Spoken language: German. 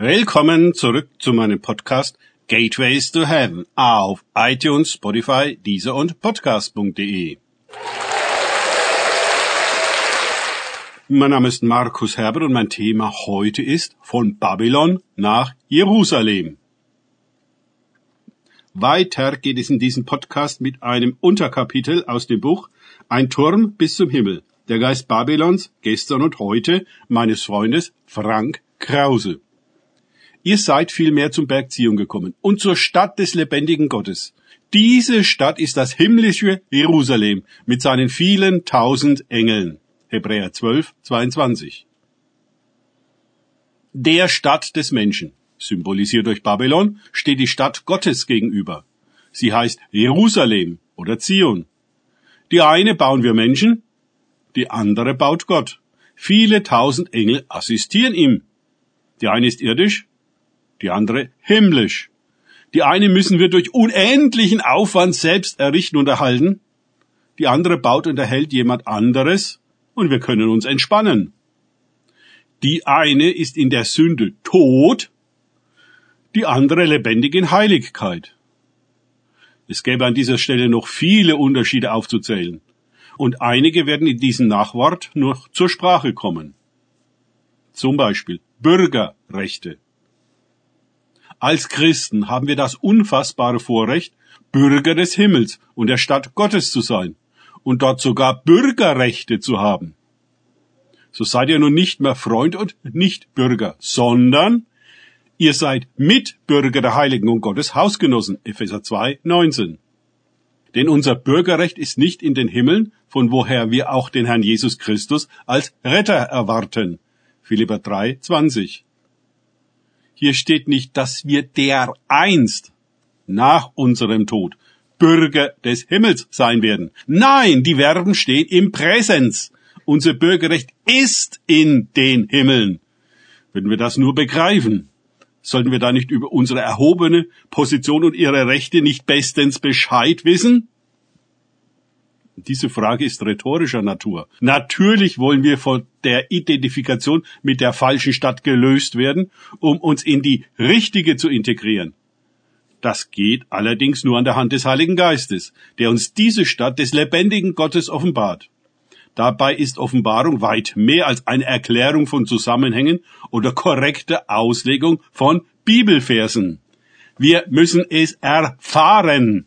Willkommen zurück zu meinem Podcast Gateways to Heaven auf iTunes, Spotify, Deezer und Podcast.de. Mein Name ist Markus Herbert und mein Thema heute ist von Babylon nach Jerusalem. Weiter geht es in diesem Podcast mit einem Unterkapitel aus dem Buch Ein Turm bis zum Himmel. Der Geist Babylons, gestern und heute, meines Freundes Frank Krause. Ihr seid vielmehr zum Berg Zion gekommen und zur Stadt des lebendigen Gottes. Diese Stadt ist das himmlische Jerusalem mit seinen vielen tausend Engeln. Hebräer 12, 22. Der Stadt des Menschen, symbolisiert durch Babylon, steht die Stadt Gottes gegenüber. Sie heißt Jerusalem oder Zion. Die eine bauen wir Menschen, die andere baut Gott. Viele tausend Engel assistieren ihm. Die eine ist irdisch, die andere himmlisch. Die eine müssen wir durch unendlichen Aufwand selbst errichten und erhalten, die andere baut und erhält jemand anderes und wir können uns entspannen. Die eine ist in der Sünde tot, die andere lebendig in Heiligkeit. Es gäbe an dieser Stelle noch viele Unterschiede aufzuzählen, und einige werden in diesem Nachwort noch zur Sprache kommen. Zum Beispiel Bürgerrechte. Als Christen haben wir das unfassbare Vorrecht, Bürger des Himmels und der Stadt Gottes zu sein und dort sogar Bürgerrechte zu haben. So seid ihr nun nicht mehr Freund und Nichtbürger, sondern ihr seid Mitbürger der Heiligen und Gottes Hausgenossen, Epheser 2, 19. Denn unser Bürgerrecht ist nicht in den Himmeln, von woher wir auch den Herrn Jesus Christus als Retter erwarten, Philipper 3, 20. Hier steht nicht, dass wir dereinst nach unserem Tod Bürger des Himmels sein werden. Nein, die Verben stehen im Präsens. Unser Bürgerrecht ist in den Himmeln. Wenn wir das nur begreifen, sollten wir da nicht über unsere erhobene Position und ihre Rechte nicht bestens Bescheid wissen? Diese Frage ist rhetorischer Natur. Natürlich wollen wir von der Identifikation mit der falschen Stadt gelöst werden, um uns in die richtige zu integrieren. Das geht allerdings nur an der Hand des Heiligen Geistes, der uns diese Stadt des lebendigen Gottes offenbart. Dabei ist Offenbarung weit mehr als eine Erklärung von Zusammenhängen oder korrekte Auslegung von Bibelversen. Wir müssen es erfahren.